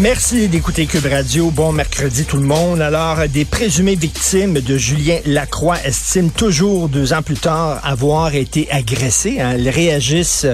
Merci d'écouter Cube Radio. Bon mercredi tout le monde. Alors, des présumées victimes de Julien Lacroix estiment toujours, deux ans plus tard, avoir été agressés. Hein. Elles réagissent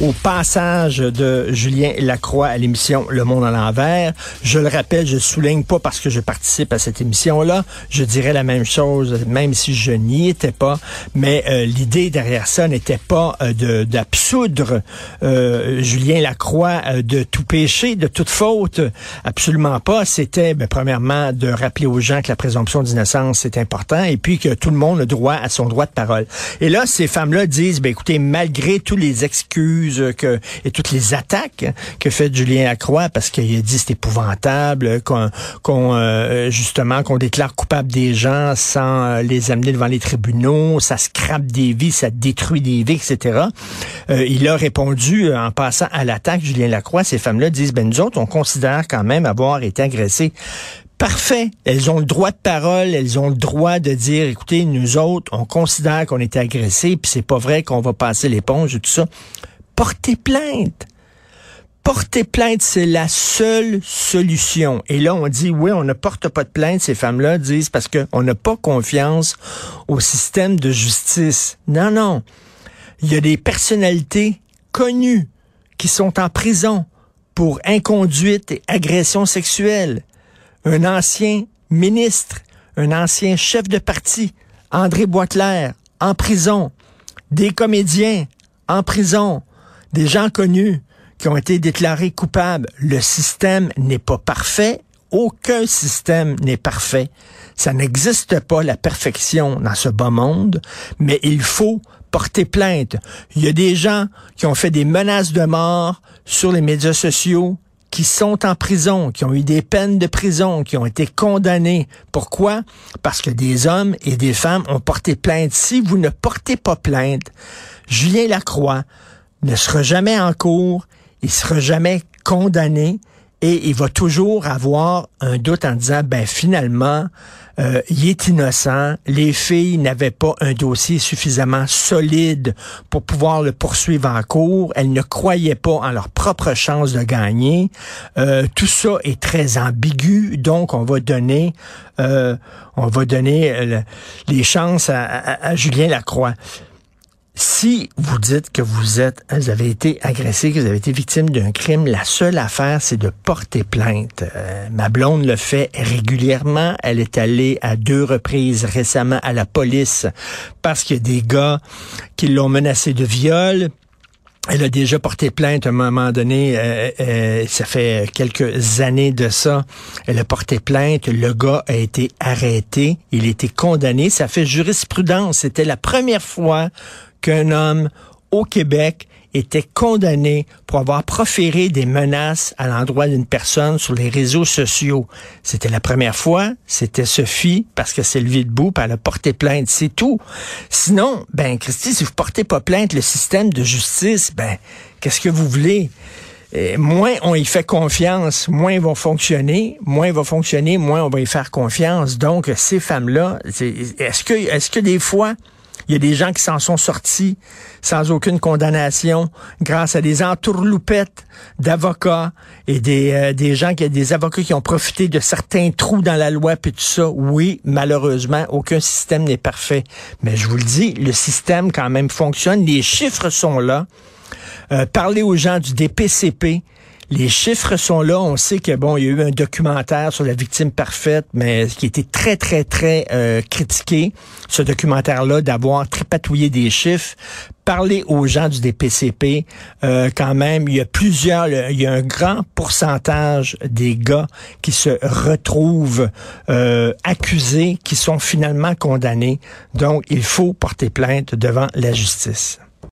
au passage de Julien Lacroix à l'émission Le Monde à l'envers. Je le rappelle, je souligne pas parce que je participe à cette émission-là. Je dirais la même chose, même si je n'y étais pas. Mais euh, l'idée derrière ça n'était pas euh, d'absoudre euh, Julien Lacroix de tout péché, de toute faute absolument pas. C'était, ben, premièrement, de rappeler aux gens que la présomption d'innocence, c'est important, et puis que tout le monde a droit à son droit de parole. Et là, ces femmes-là disent, ben, écoutez, malgré toutes les excuses que, et toutes les attaques que fait Julien Lacroix, parce qu'il a dit c'est épouvantable, qu'on, qu'on euh, justement, qu'on déclare coupable des gens sans euh, les amener devant les tribunaux, ça scrape des vies, ça détruit des vies, etc. Euh, il a répondu en passant à l'attaque, Julien Lacroix, ces femmes-là disent, ben, nous autres, on considère quand même avoir été agressées parfait. Elles ont le droit de parole, elles ont le droit de dire, écoutez, nous autres, on considère qu'on a été agressés, puis c'est pas vrai qu'on va passer l'éponge et tout ça. Portez plainte. Porter plainte, c'est la seule solution. Et là, on dit, oui, on ne porte pas de plainte. Ces femmes-là disent parce qu'on n'a pas confiance au système de justice. Non, non. Il y a des personnalités connues qui sont en prison pour inconduite et agression sexuelle. Un ancien ministre, un ancien chef de parti, André Boisclair, en prison. Des comédiens en prison. Des gens connus qui ont été déclarés coupables. Le système n'est pas parfait. Aucun système n'est parfait. Ça n'existe pas la perfection dans ce bas monde, mais il faut plainte. Il y a des gens qui ont fait des menaces de mort sur les médias sociaux, qui sont en prison, qui ont eu des peines de prison, qui ont été condamnés. Pourquoi? Parce que des hommes et des femmes ont porté plainte. Si vous ne portez pas plainte, Julien Lacroix ne sera jamais en cours, il sera jamais condamné et il va toujours avoir un doute en disant, ben finalement, euh, il est innocent. Les filles n'avaient pas un dossier suffisamment solide pour pouvoir le poursuivre en cours. Elles ne croyaient pas en leur propre chance de gagner. Euh, tout ça est très ambigu, donc on va donner, euh, on va donner les chances à, Julien Lacroix si vous dites que vous êtes, vous avez été agressé, que vous avez été victime d'un crime, la seule affaire, c'est de porter plainte. Euh, ma blonde le fait régulièrement. Elle est allée à deux reprises récemment à la police parce qu'il y a des gars qui l'ont menacé de viol. Elle a déjà porté plainte à un moment donné, euh, euh, ça fait quelques années de ça. Elle a porté plainte, le gars a été arrêté, il a été condamné, ça fait jurisprudence. C'était la première fois qu'un homme au Québec était condamné pour avoir proféré des menaces à l'endroit d'une personne sur les réseaux sociaux. C'était la première fois, c'était Sophie, parce que c'est le debout, puis elle a porté plainte, c'est tout. Sinon, ben, Christy, si vous portez pas plainte, le système de justice, ben, qu'est-ce que vous voulez? Et moins on y fait confiance, moins ils vont fonctionner, moins ils vont fonctionner, moins on va y faire confiance. Donc, ces femmes-là, est-ce que, est-ce que des fois, Il y a des gens qui s'en sont sortis sans aucune condamnation grâce à des entourloupettes d'avocats et des, euh, des gens qui des avocats qui ont profité de certains trous dans la loi puis tout ça. Oui, malheureusement, aucun système n'est parfait. Mais je vous le dis, le système quand même fonctionne. Les chiffres sont là. Euh, parlez aux gens du DPCP. Les chiffres sont là. On sait que bon, il y a eu un documentaire sur la victime parfaite, mais qui était très très très euh, critiqué. Ce documentaire-là, d'avoir tripatouillé des chiffres. Parler aux gens du DPCP, euh, quand même, il y a plusieurs, il y a un grand pourcentage des gars qui se retrouvent euh, accusés, qui sont finalement condamnés. Donc, il faut porter plainte devant la justice.